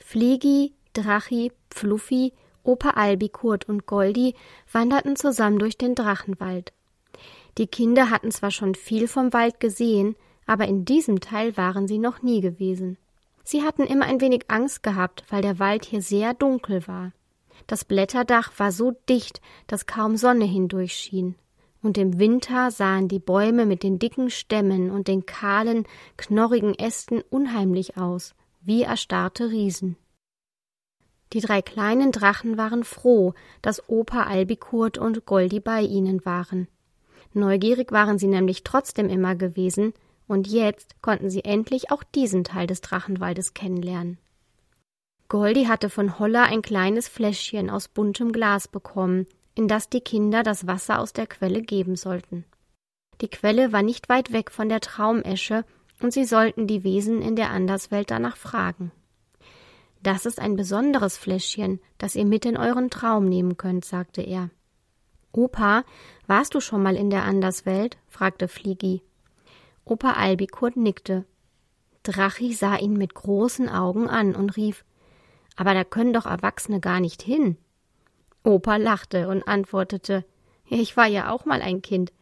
Fliegi, Drachi, Pfluffi, Opa Albi, Kurt und Goldi wanderten zusammen durch den Drachenwald. Die Kinder hatten zwar schon viel vom Wald gesehen, aber in diesem Teil waren sie noch nie gewesen. Sie hatten immer ein wenig Angst gehabt, weil der Wald hier sehr dunkel war. Das Blätterdach war so dicht, dass kaum Sonne hindurchschien. Und im Winter sahen die Bäume mit den dicken Stämmen und den kahlen, knorrigen Ästen unheimlich aus, wie erstarrte Riesen. Die drei kleinen Drachen waren froh, dass Opa Albikurt und Goldi bei ihnen waren. Neugierig waren sie nämlich trotzdem immer gewesen, und jetzt konnten sie endlich auch diesen Teil des Drachenwaldes kennenlernen. Goldi hatte von Holla ein kleines Fläschchen aus buntem Glas bekommen, in das die Kinder das Wasser aus der Quelle geben sollten. Die Quelle war nicht weit weg von der Traumesche, und sie sollten die Wesen in der Anderswelt danach fragen. Das ist ein besonderes Fläschchen, das ihr mit in euren Traum nehmen könnt, sagte er. Opa, warst du schon mal in der Anderswelt? fragte Fliegi. Opa Albikurt nickte. Drachi sah ihn mit großen Augen an und rief Aber da können doch Erwachsene gar nicht hin. Opa lachte und antwortete Ich war ja auch mal ein Kind.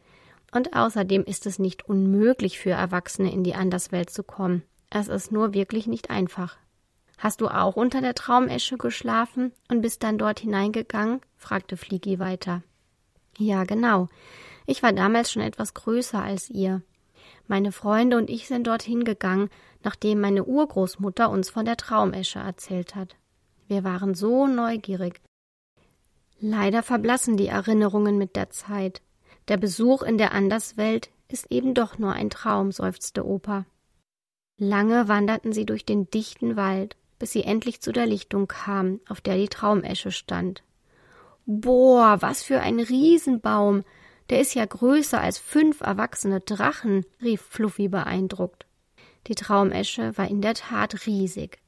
Und außerdem ist es nicht unmöglich für Erwachsene in die Anderswelt zu kommen. Es ist nur wirklich nicht einfach. Hast du auch unter der Traumesche geschlafen und bist dann dort hineingegangen? fragte Fliegi weiter. Ja, genau. Ich war damals schon etwas größer als ihr. Meine Freunde und ich sind dorthin gegangen, nachdem meine Urgroßmutter uns von der Traumesche erzählt hat. Wir waren so neugierig. Leider verblassen die Erinnerungen mit der Zeit. Der Besuch in der Anderswelt ist eben doch nur ein Traum, seufzte Opa. Lange wanderten sie durch den dichten Wald, bis sie endlich zu der Lichtung kamen, auf der die Traumesche stand. Boah, was für ein Riesenbaum, der ist ja größer als fünf erwachsene Drachen, rief Fluffy beeindruckt. Die Traumesche war in der Tat riesig.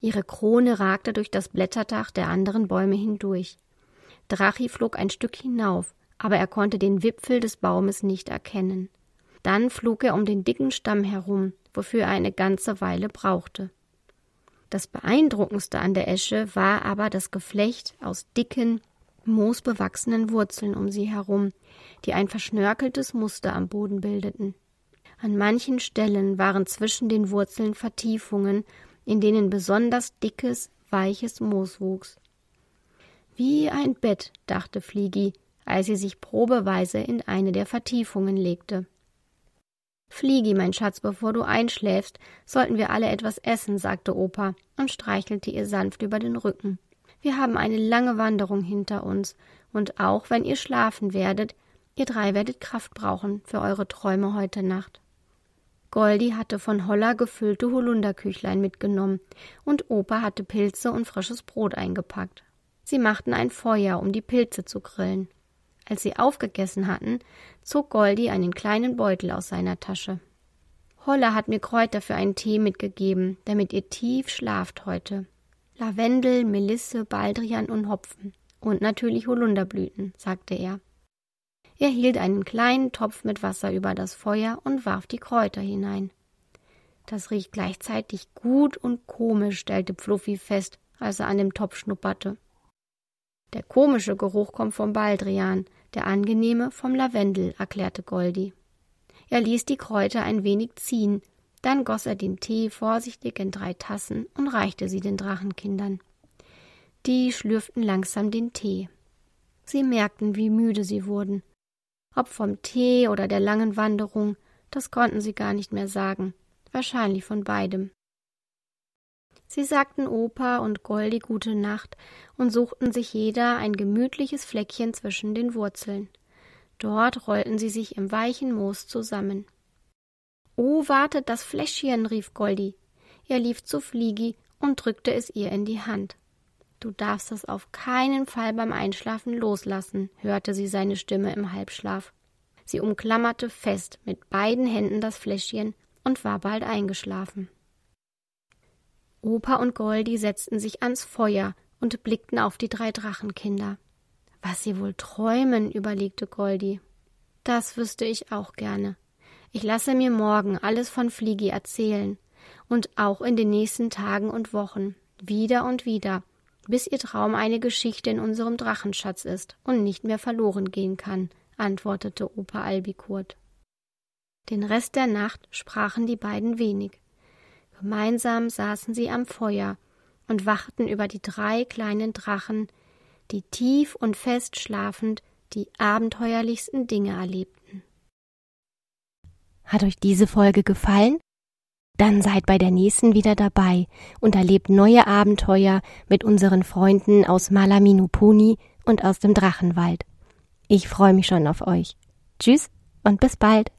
Ihre Krone ragte durch das Blätterdach der anderen Bäume hindurch. Drachi flog ein Stück hinauf, aber er konnte den Wipfel des Baumes nicht erkennen. Dann flog er um den dicken Stamm herum, wofür er eine ganze Weile brauchte. Das beeindruckendste an der Esche war aber das Geflecht aus dicken, moosbewachsenen Wurzeln um sie herum, die ein verschnörkeltes Muster am Boden bildeten. An manchen Stellen waren zwischen den Wurzeln Vertiefungen, in denen besonders dickes, weiches Moos wuchs. Wie ein Bett, dachte Fliegi, als sie sich probeweise in eine der Vertiefungen legte. Fliegi, mein Schatz, bevor du einschläfst, sollten wir alle etwas essen, sagte Opa und streichelte ihr sanft über den Rücken. Wir haben eine lange Wanderung hinter uns, und auch wenn ihr schlafen werdet, ihr drei werdet Kraft brauchen für eure Träume heute Nacht. Goldi hatte von Holla gefüllte Holunderküchlein mitgenommen, und Opa hatte Pilze und frisches Brot eingepackt. Sie machten ein Feuer, um die Pilze zu grillen. Als sie aufgegessen hatten, zog Goldi einen kleinen Beutel aus seiner Tasche. Holla hat mir Kräuter für einen Tee mitgegeben, damit ihr tief schlaft heute. Lavendel, Melisse, Baldrian und Hopfen. Und natürlich Holunderblüten, sagte er. Er hielt einen kleinen Topf mit Wasser über das Feuer und warf die Kräuter hinein. Das riecht gleichzeitig gut und komisch, stellte Fluffy fest, als er an dem Topf schnupperte. Der komische Geruch kommt vom Baldrian, der angenehme vom Lavendel, erklärte Goldi. Er ließ die Kräuter ein wenig ziehen dann goss er den Tee vorsichtig in drei Tassen und reichte sie den Drachenkindern. Die schlürften langsam den Tee. Sie merkten, wie müde sie wurden. Ob vom Tee oder der langen Wanderung, das konnten sie gar nicht mehr sagen. Wahrscheinlich von beidem. Sie sagten Opa und Goldi gute Nacht und suchten sich jeder ein gemütliches Fleckchen zwischen den Wurzeln. Dort rollten sie sich im weichen Moos zusammen. Oh, wartet, das Fläschchen, rief Goldi. Er lief zu Fliegi und drückte es ihr in die Hand. Du darfst es auf keinen Fall beim Einschlafen loslassen, hörte sie seine Stimme im Halbschlaf. Sie umklammerte fest mit beiden Händen das Fläschchen und war bald eingeschlafen. Opa und Goldi setzten sich ans Feuer und blickten auf die drei Drachenkinder. Was sie wohl träumen, überlegte Goldi. Das wüsste ich auch gerne. Ich lasse mir morgen alles von Fliegi erzählen und auch in den nächsten Tagen und Wochen, wieder und wieder, bis ihr Traum eine Geschichte in unserem Drachenschatz ist und nicht mehr verloren gehen kann, antwortete Opa Albikurt. Den Rest der Nacht sprachen die beiden wenig. Gemeinsam saßen sie am Feuer und wachten über die drei kleinen Drachen, die tief und fest schlafend die abenteuerlichsten Dinge erlebten. Hat euch diese Folge gefallen? Dann seid bei der nächsten wieder dabei und erlebt neue Abenteuer mit unseren Freunden aus Malaminupuni und aus dem Drachenwald. Ich freue mich schon auf euch. Tschüss und bis bald.